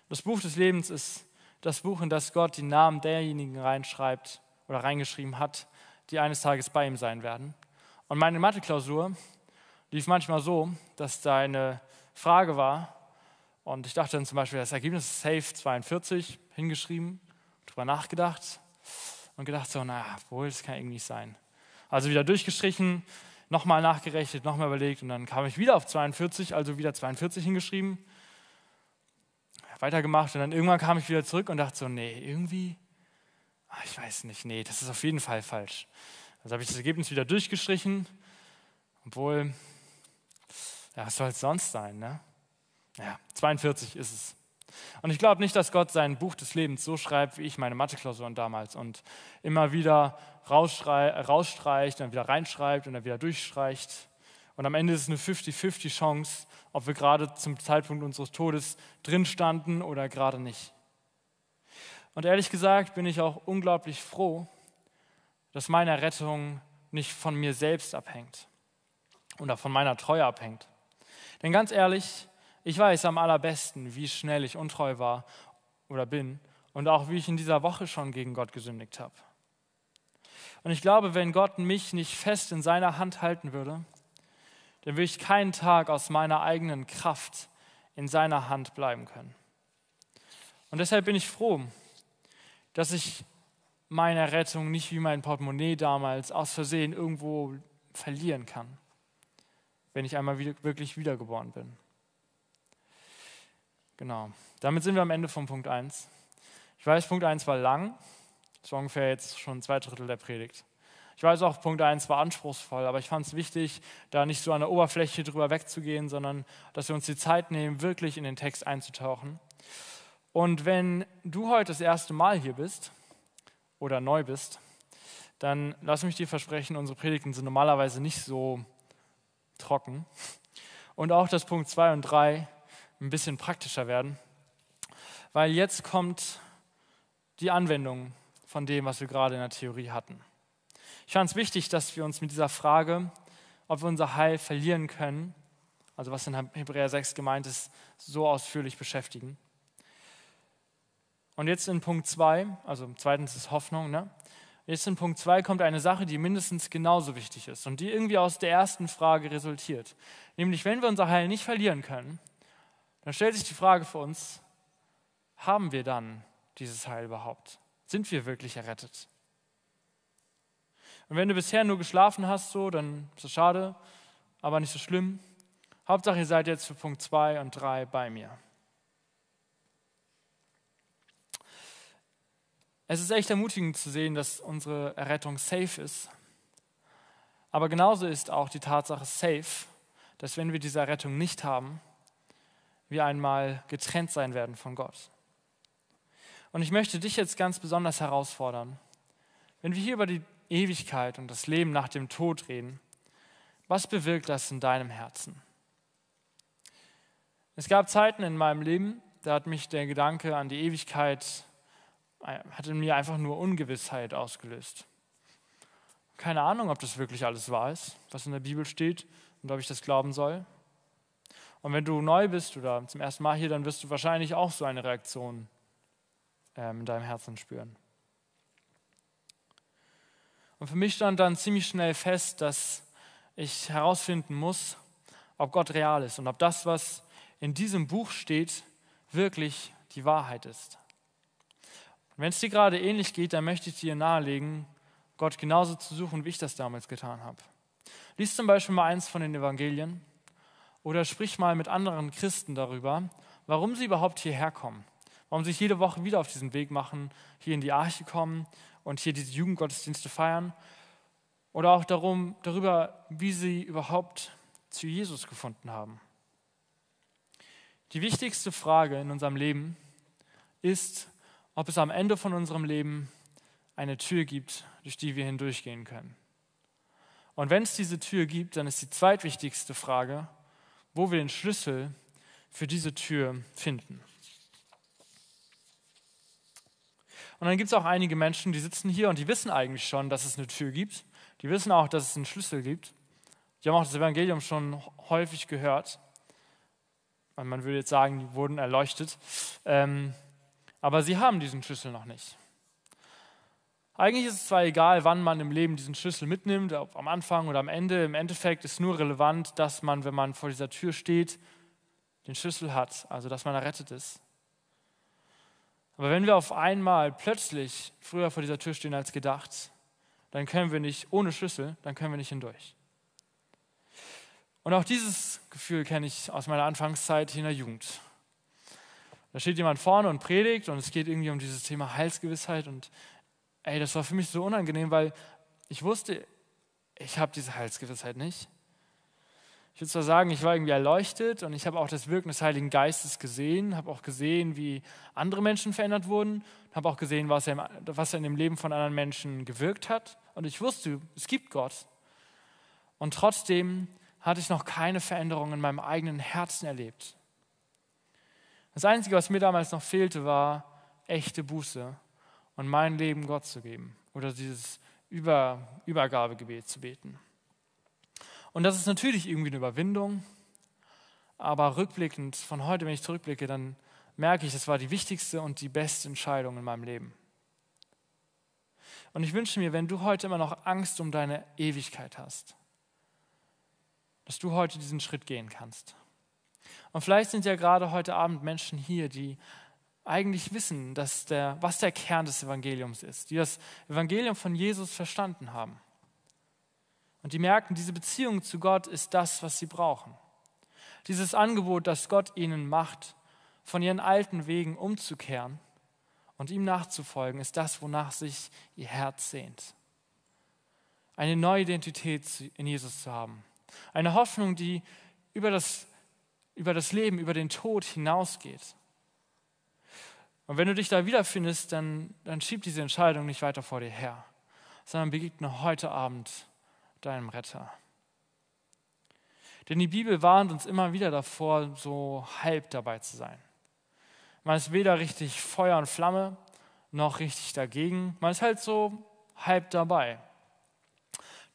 Das Buch des Lebens ist das Buch, in das Gott die Namen derjenigen reinschreibt oder reingeschrieben hat, die eines Tages bei ihm sein werden. Und meine Mathe-Klausur lief manchmal so, dass da eine Frage war und ich dachte dann zum Beispiel, das Ergebnis ist safe 42, hingeschrieben, drüber nachgedacht und gedacht so, naja, wohl, das kann irgendwie nicht sein. Also wieder durchgestrichen, nochmal nachgerechnet, nochmal überlegt und dann kam ich wieder auf 42, also wieder 42 hingeschrieben, weitergemacht und dann irgendwann kam ich wieder zurück und dachte so, nee, irgendwie, ach, ich weiß nicht, nee, das ist auf jeden Fall falsch. Also habe ich das Ergebnis wieder durchgestrichen, obwohl, ja, was soll es sonst sein, ne? Ja, 42 ist es. Und ich glaube nicht, dass Gott sein Buch des Lebens so schreibt, wie ich meine Mathe-Klausuren damals und immer wieder rausstreicht, dann wieder reinschreibt und dann wieder durchstreicht. Und am Ende ist es eine 50-50 Chance, ob wir gerade zum Zeitpunkt unseres Todes drin standen oder gerade nicht. Und ehrlich gesagt bin ich auch unglaublich froh, dass meine Rettung nicht von mir selbst abhängt oder von meiner Treue abhängt. Denn ganz ehrlich, ich weiß am allerbesten, wie schnell ich untreu war oder bin und auch wie ich in dieser Woche schon gegen Gott gesündigt habe. Und ich glaube, wenn Gott mich nicht fest in seiner Hand halten würde, dann würde ich keinen Tag aus meiner eigenen Kraft in seiner Hand bleiben können. Und deshalb bin ich froh, dass ich meine Rettung nicht wie mein Portemonnaie damals aus Versehen irgendwo verlieren kann. wenn ich einmal wieder, wirklich wiedergeboren bin. Genau. Damit sind wir am Ende von Punkt 1. Ich weiß, Punkt 1 war lang. War ungefähr jetzt schon zwei Drittel der Predigt. Ich weiß auch, Punkt 1 war anspruchsvoll, aber ich fand es wichtig, da nicht so an der Oberfläche drüber wegzugehen, sondern dass wir uns die Zeit nehmen, wirklich in den Text einzutauchen. Und wenn du heute das erste Mal hier bist oder neu bist, dann lass mich dir versprechen, unsere Predigten sind normalerweise nicht so trocken. Und auch, dass Punkt 2 und 3 ein bisschen praktischer werden, weil jetzt kommt die Anwendung von dem, was wir gerade in der Theorie hatten. Ich fand es wichtig, dass wir uns mit dieser Frage, ob wir unser Heil verlieren können, also was in Hebräer 6 gemeint ist, so ausführlich beschäftigen. Und jetzt in Punkt 2, also zweitens ist Hoffnung, ne? Jetzt in Punkt 2 kommt eine Sache, die mindestens genauso wichtig ist und die irgendwie aus der ersten Frage resultiert. Nämlich, wenn wir unser Heil nicht verlieren können, dann stellt sich die Frage für uns, haben wir dann dieses Heil überhaupt? Sind wir wirklich errettet? Und wenn du bisher nur geschlafen hast, so, dann ist das schade, aber nicht so schlimm. Hauptsache, ihr seid jetzt für Punkt 2 und 3 bei mir. Es ist echt ermutigend zu sehen, dass unsere Errettung safe ist. Aber genauso ist auch die Tatsache safe, dass wenn wir diese Errettung nicht haben, wir einmal getrennt sein werden von Gott. Und ich möchte dich jetzt ganz besonders herausfordern. Wenn wir hier über die Ewigkeit und das Leben nach dem Tod reden, was bewirkt das in deinem Herzen? Es gab Zeiten in meinem Leben, da hat mich der Gedanke an die Ewigkeit, hat in mir einfach nur Ungewissheit ausgelöst. Keine Ahnung, ob das wirklich alles wahr ist, was in der Bibel steht und ob ich das glauben soll. Und wenn du neu bist oder zum ersten Mal hier, dann wirst du wahrscheinlich auch so eine Reaktion in deinem Herzen spüren. Und für mich stand dann ziemlich schnell fest, dass ich herausfinden muss, ob Gott real ist und ob das, was in diesem Buch steht, wirklich die Wahrheit ist. Wenn es dir gerade ähnlich geht, dann möchte ich dir nahelegen, Gott genauso zu suchen, wie ich das damals getan habe. Lies zum Beispiel mal eins von den Evangelien oder sprich mal mit anderen Christen darüber, warum sie überhaupt hierher kommen, warum sich jede Woche wieder auf diesen Weg machen, hier in die Arche kommen und hier diese Jugendgottesdienste feiern. Oder auch darum, darüber, wie sie überhaupt zu Jesus gefunden haben. Die wichtigste Frage in unserem Leben ist, ob es am Ende von unserem Leben eine Tür gibt, durch die wir hindurchgehen können. Und wenn es diese Tür gibt, dann ist die zweitwichtigste Frage, wo wir den Schlüssel für diese Tür finden. Und dann gibt es auch einige Menschen, die sitzen hier und die wissen eigentlich schon, dass es eine Tür gibt. Die wissen auch, dass es einen Schlüssel gibt. Die haben auch das Evangelium schon häufig gehört. Man würde jetzt sagen, die wurden erleuchtet. Ähm, aber sie haben diesen Schlüssel noch nicht. Eigentlich ist es zwar egal, wann man im Leben diesen Schlüssel mitnimmt, ob am Anfang oder am Ende. Im Endeffekt ist nur relevant, dass man, wenn man vor dieser Tür steht, den Schlüssel hat, also dass man errettet ist. Aber wenn wir auf einmal plötzlich früher vor dieser Tür stehen als gedacht, dann können wir nicht, ohne Schlüssel, dann können wir nicht hindurch. Und auch dieses Gefühl kenne ich aus meiner Anfangszeit in der Jugend. Da steht jemand vorne und predigt und es geht irgendwie um dieses Thema Heilsgewissheit und ey, das war für mich so unangenehm, weil ich wusste, ich habe diese Heilsgewissheit nicht. Ich würde zwar sagen, ich war irgendwie erleuchtet und ich habe auch das Wirken des Heiligen Geistes gesehen, habe auch gesehen, wie andere Menschen verändert wurden, habe auch gesehen, was er, was er in dem Leben von anderen Menschen gewirkt hat. Und ich wusste, es gibt Gott. Und trotzdem hatte ich noch keine Veränderung in meinem eigenen Herzen erlebt. Das Einzige, was mir damals noch fehlte, war echte Buße und mein Leben Gott zu geben oder dieses Über Übergabegebet zu beten. Und das ist natürlich irgendwie eine Überwindung, aber rückblickend, von heute, wenn ich zurückblicke, dann merke ich, es war die wichtigste und die beste Entscheidung in meinem Leben. Und ich wünsche mir, wenn du heute immer noch Angst um deine Ewigkeit hast, dass du heute diesen Schritt gehen kannst. Und vielleicht sind ja gerade heute Abend Menschen hier, die eigentlich wissen, dass der, was der Kern des Evangeliums ist, die das Evangelium von Jesus verstanden haben Und die merken, diese Beziehung zu Gott ist das, was sie brauchen. Dieses Angebot, das Gott ihnen macht, von ihren alten Wegen umzukehren und ihm nachzufolgen, ist das, wonach sich ihr Herz sehnt. Eine neue Identität in Jesus zu haben. Eine Hoffnung, die über das, über das Leben, über den Tod hinausgeht. Und wenn du dich da wiederfindest, dann, dann schieb diese Entscheidung nicht weiter vor dir her, sondern begegne heute Abend deinem Retter. Denn die Bibel warnt uns immer wieder davor, so halb dabei zu sein. Man ist weder richtig Feuer und Flamme, noch richtig dagegen. Man ist halt so halb dabei.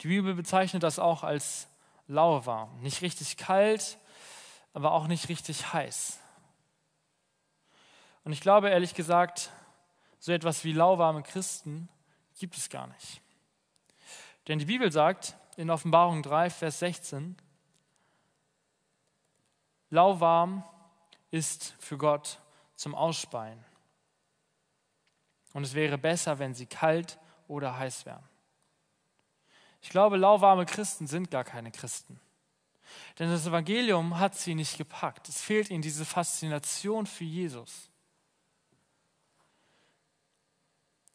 Die Bibel bezeichnet das auch als lauwarm. Nicht richtig kalt, aber auch nicht richtig heiß. Und ich glaube ehrlich gesagt, so etwas wie lauwarme Christen gibt es gar nicht. Denn die Bibel sagt in Offenbarung 3, Vers 16, lauwarm ist für Gott zum Ausspeien. Und es wäre besser, wenn sie kalt oder heiß wären. Ich glaube, lauwarme Christen sind gar keine Christen. Denn das Evangelium hat sie nicht gepackt. Es fehlt ihnen diese Faszination für Jesus.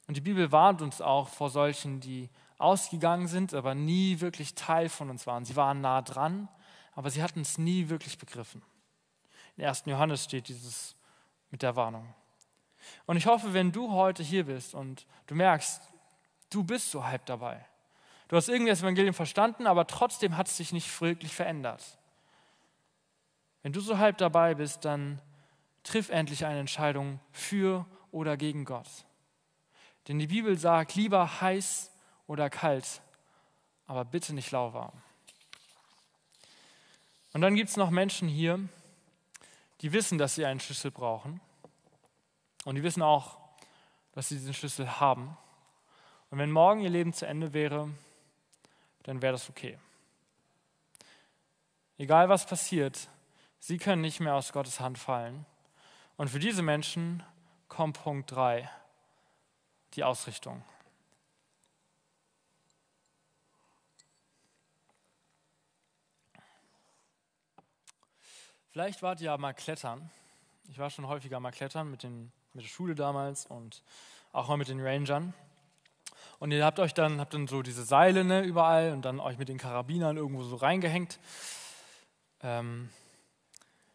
Und die Bibel warnt uns auch vor solchen, die ausgegangen sind, aber nie wirklich Teil von uns waren. Sie waren nah dran, aber sie hatten es nie wirklich begriffen. In 1. Johannes steht dieses mit der Warnung. Und ich hoffe, wenn du heute hier bist und du merkst, du bist so halb dabei. Du hast irgendwie das Evangelium verstanden, aber trotzdem hat es sich nicht wirklich verändert. Wenn du so halb dabei bist, dann triff endlich eine Entscheidung für oder gegen Gott. Denn die Bibel sagt, lieber heiß oder kalt, aber bitte nicht lauwarm. Und dann gibt es noch Menschen hier, die wissen, dass sie einen Schlüssel brauchen. Und die wissen auch, dass sie diesen Schlüssel haben. Und wenn morgen ihr Leben zu Ende wäre, dann wäre das okay. Egal was passiert, sie können nicht mehr aus Gottes Hand fallen. Und für diese Menschen kommt Punkt 3, die Ausrichtung. Vielleicht wart ihr ja mal klettern. Ich war schon häufiger mal klettern mit, den, mit der Schule damals und auch mal mit den Rangern. Und ihr habt euch dann, habt dann so diese Seile ne, überall und dann euch mit den Karabinern irgendwo so reingehängt. Ähm,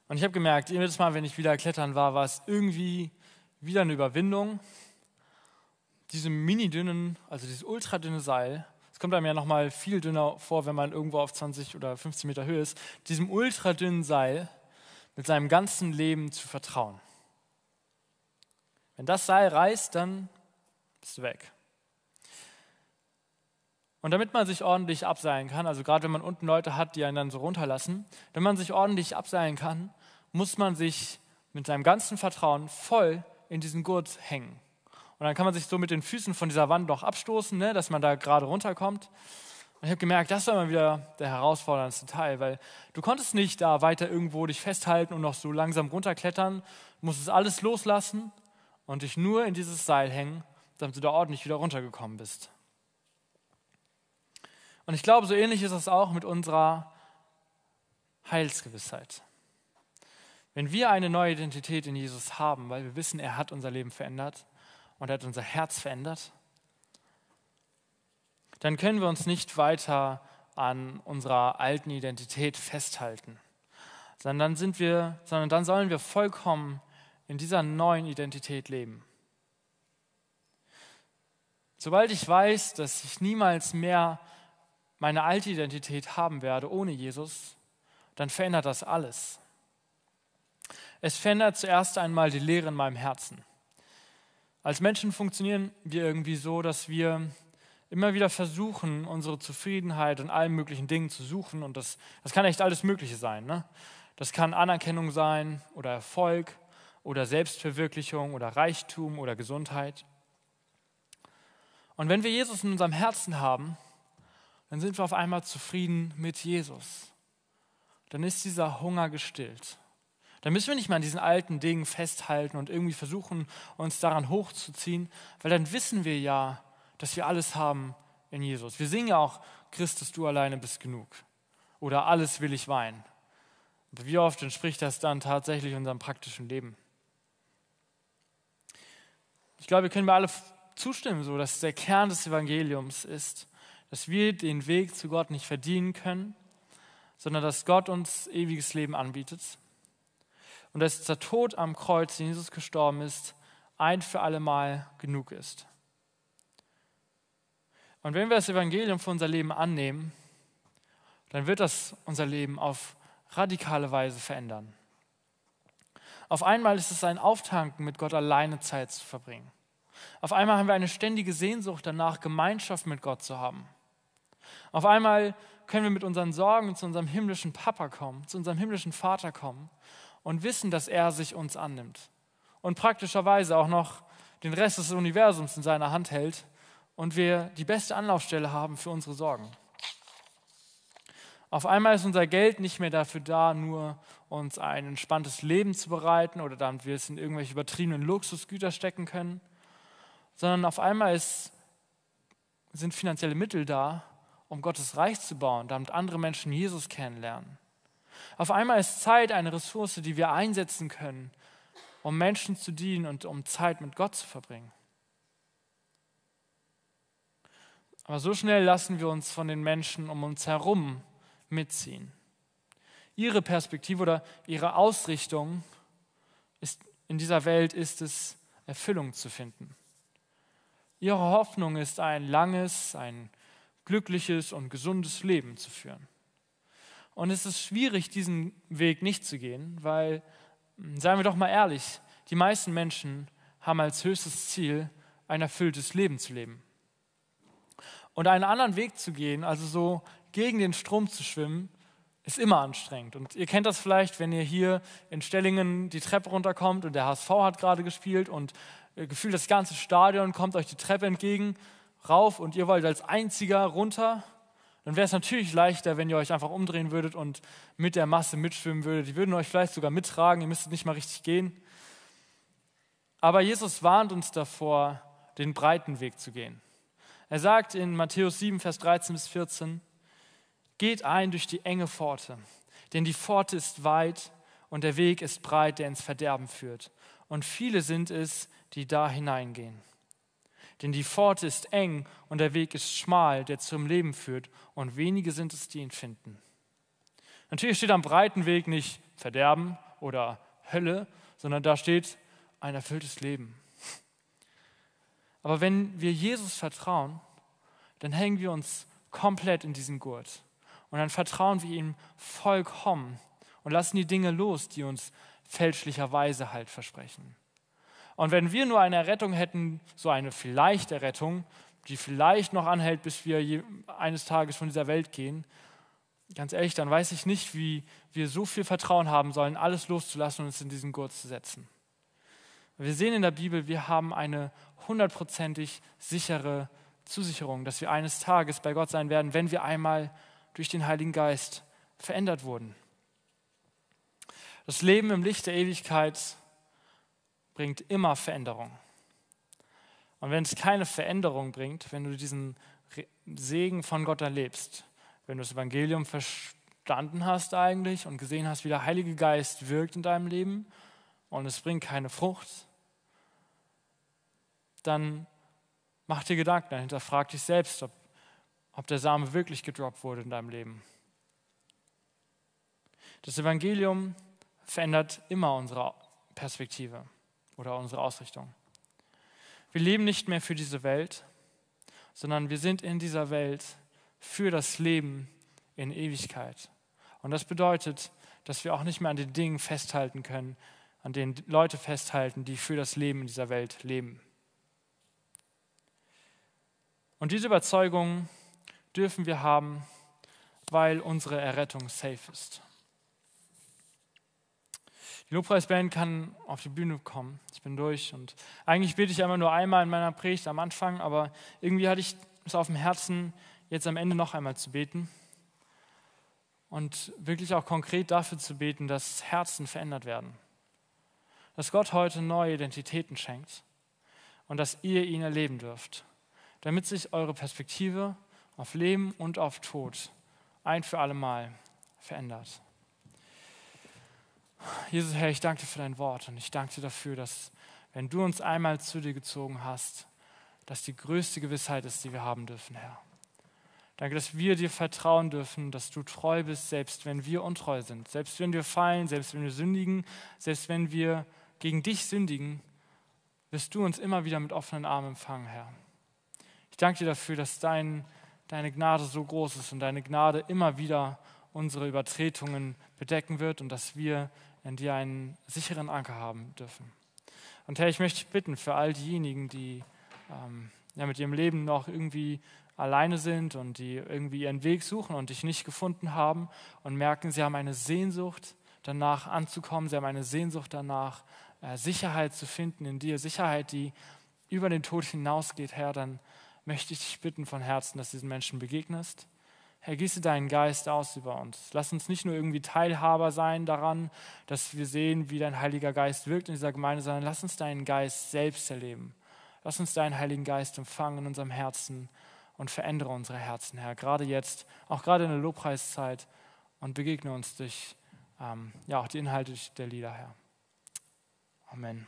und ich habe gemerkt, jedes Mal, wenn ich wieder klettern war, war es irgendwie wieder eine Überwindung. Diese mini dünnen, also dieses ultra dünne Seil, es kommt einem ja nochmal viel dünner vor, wenn man irgendwo auf 20 oder 15 Meter Höhe ist, diesem ultra dünnen Seil mit seinem ganzen Leben zu vertrauen. Wenn das Seil reißt, dann bist du weg. Und damit man sich ordentlich abseilen kann, also gerade wenn man unten Leute hat, die einen dann so runterlassen, wenn man sich ordentlich abseilen kann, muss man sich mit seinem ganzen Vertrauen voll in diesen Gurt hängen. Und dann kann man sich so mit den Füßen von dieser Wand noch abstoßen, ne, dass man da gerade runterkommt. Und ich habe gemerkt, das war immer wieder der herausforderndste Teil, weil du konntest nicht da weiter irgendwo dich festhalten und noch so langsam runterklettern, musstest alles loslassen und dich nur in dieses Seil hängen, damit du da ordentlich wieder runtergekommen bist. Und ich glaube, so ähnlich ist es auch mit unserer Heilsgewissheit. Wenn wir eine neue Identität in Jesus haben, weil wir wissen, er hat unser Leben verändert und er hat unser Herz verändert, dann können wir uns nicht weiter an unserer alten Identität festhalten, sondern, sind wir, sondern dann sollen wir vollkommen in dieser neuen Identität leben. Sobald ich weiß, dass ich niemals mehr meine alte Identität haben werde ohne Jesus, dann verändert das alles. Es verändert zuerst einmal die Lehre in meinem Herzen. Als Menschen funktionieren wir irgendwie so, dass wir immer wieder versuchen, unsere Zufriedenheit in allen möglichen Dingen zu suchen. Und das, das kann echt alles Mögliche sein. Ne? Das kann Anerkennung sein oder Erfolg oder Selbstverwirklichung oder Reichtum oder Gesundheit. Und wenn wir Jesus in unserem Herzen haben, dann sind wir auf einmal zufrieden mit Jesus. Dann ist dieser Hunger gestillt. Dann müssen wir nicht mehr an diesen alten Dingen festhalten und irgendwie versuchen, uns daran hochzuziehen, weil dann wissen wir ja, dass wir alles haben in Jesus. Wir singen ja auch, Christus, du alleine bist genug. Oder alles will ich weinen. Wie oft entspricht das dann tatsächlich unserem praktischen Leben? Ich glaube, wir können mir alle zustimmen, so dass der Kern des Evangeliums ist, dass wir den Weg zu Gott nicht verdienen können, sondern dass Gott uns ewiges Leben anbietet. Und dass der Tod am Kreuz, in Jesus gestorben ist, ein für alle Mal genug ist. Und wenn wir das Evangelium für unser Leben annehmen, dann wird das unser Leben auf radikale Weise verändern. Auf einmal ist es ein Auftanken, mit Gott alleine Zeit zu verbringen. Auf einmal haben wir eine ständige Sehnsucht danach, Gemeinschaft mit Gott zu haben. Auf einmal können wir mit unseren Sorgen zu unserem himmlischen Papa kommen, zu unserem himmlischen Vater kommen und wissen, dass er sich uns annimmt. Und praktischerweise auch noch den Rest des Universums in seiner Hand hält und wir die beste Anlaufstelle haben für unsere Sorgen. Auf einmal ist unser Geld nicht mehr dafür da, nur uns ein entspanntes Leben zu bereiten oder damit wir es in irgendwelche übertriebenen Luxusgüter stecken können, sondern auf einmal ist, sind finanzielle Mittel da, um Gottes Reich zu bauen, damit andere Menschen Jesus kennenlernen. Auf einmal ist Zeit eine Ressource, die wir einsetzen können, um Menschen zu dienen und um Zeit mit Gott zu verbringen. Aber so schnell lassen wir uns von den Menschen um uns herum mitziehen. Ihre Perspektive oder ihre Ausrichtung ist, in dieser Welt ist es, Erfüllung zu finden. Ihre Hoffnung ist ein langes, ein glückliches und gesundes Leben zu führen. Und es ist schwierig, diesen Weg nicht zu gehen, weil, seien wir doch mal ehrlich, die meisten Menschen haben als höchstes Ziel, ein erfülltes Leben zu leben. Und einen anderen Weg zu gehen, also so gegen den Strom zu schwimmen, ist immer anstrengend. Und ihr kennt das vielleicht, wenn ihr hier in Stellingen die Treppe runterkommt und der HSV hat gerade gespielt und äh, gefühlt das ganze Stadion kommt euch die Treppe entgegen, rauf und ihr wollt als einziger runter, dann wäre es natürlich leichter, wenn ihr euch einfach umdrehen würdet und mit der Masse mitschwimmen würdet. Die würden euch vielleicht sogar mittragen, ihr müsstet nicht mal richtig gehen. Aber Jesus warnt uns davor, den breiten Weg zu gehen. Er sagt in Matthäus 7, Vers 13 bis 14, Geht ein durch die enge Pforte, denn die Pforte ist weit und der Weg ist breit, der ins Verderben führt. Und viele sind es, die da hineingehen. Denn die Pforte ist eng und der Weg ist schmal, der zum Leben führt, und wenige sind es, die ihn finden. Natürlich steht am breiten Weg nicht Verderben oder Hölle, sondern da steht ein erfülltes Leben. Aber wenn wir Jesus vertrauen, dann hängen wir uns komplett in diesen Gurt. Und dann vertrauen wir ihm vollkommen und lassen die Dinge los, die uns fälschlicherweise halt versprechen. Und wenn wir nur eine Errettung hätten, so eine vielleicht Errettung, die vielleicht noch anhält, bis wir eines Tages von dieser Welt gehen, ganz ehrlich, dann weiß ich nicht, wie wir so viel Vertrauen haben sollen, alles loszulassen und uns in diesen Gurt zu setzen. Wir sehen in der Bibel, wir haben eine hundertprozentig sichere Zusicherung, dass wir eines Tages bei Gott sein werden, wenn wir einmal durch den Heiligen Geist verändert wurden. Das Leben im Licht der Ewigkeit bringt immer Veränderung. Und wenn es keine Veränderung bringt, wenn du diesen Segen von Gott erlebst, wenn du das Evangelium verstanden hast eigentlich und gesehen hast, wie der Heilige Geist wirkt in deinem Leben und es bringt keine Frucht, dann mach dir Gedanken dahinter, frag dich selbst, ob, ob der Same wirklich gedroppt wurde in deinem Leben. Das Evangelium verändert immer unsere Perspektive oder unsere Ausrichtung. Wir leben nicht mehr für diese Welt, sondern wir sind in dieser Welt für das Leben in Ewigkeit. Und das bedeutet, dass wir auch nicht mehr an den Dingen festhalten können, an denen Leute festhalten, die für das Leben in dieser Welt leben. Und diese Überzeugung dürfen wir haben, weil unsere Errettung safe ist. Die Lobpreisband kann auf die Bühne kommen. Ich bin durch. Und eigentlich bete ich immer nur einmal in meiner Predigt am Anfang, aber irgendwie hatte ich es auf dem Herzen, jetzt am Ende noch einmal zu beten. Und wirklich auch konkret dafür zu beten, dass Herzen verändert werden dass Gott heute neue Identitäten schenkt und dass ihr ihn erleben dürft, damit sich eure Perspektive auf Leben und auf Tod, ein für alle Mal verändert. Jesus, Herr, ich danke dir für dein Wort und ich danke dir dafür, dass wenn du uns einmal zu dir gezogen hast, das die größte Gewissheit ist, die wir haben dürfen, Herr. Danke, dass wir dir vertrauen dürfen, dass du treu bist, selbst wenn wir untreu sind, selbst wenn wir fallen, selbst wenn wir sündigen, selbst wenn wir gegen dich sündigen, wirst du uns immer wieder mit offenen Armen empfangen, Herr. Ich danke dir dafür, dass dein, deine Gnade so groß ist und deine Gnade immer wieder unsere Übertretungen bedecken wird und dass wir in dir einen sicheren Anker haben dürfen. Und Herr, ich möchte dich bitten für all diejenigen, die ähm, ja, mit ihrem Leben noch irgendwie alleine sind und die irgendwie ihren Weg suchen und dich nicht gefunden haben und merken, sie haben eine Sehnsucht danach anzukommen, sie haben eine Sehnsucht danach, Sicherheit zu finden in dir, Sicherheit, die über den Tod hinausgeht, Herr, dann möchte ich dich bitten von Herzen, dass du diesen Menschen begegnest. Herr, gieße deinen Geist aus über uns. Lass uns nicht nur irgendwie Teilhaber sein daran, dass wir sehen, wie dein Heiliger Geist wirkt in dieser Gemeinde, sondern lass uns deinen Geist selbst erleben. Lass uns deinen Heiligen Geist empfangen in unserem Herzen und verändere unsere Herzen, Herr, gerade jetzt, auch gerade in der Lobpreiszeit und begegne uns durch ähm, ja, auch die Inhalte der Lieder, Herr. Amen.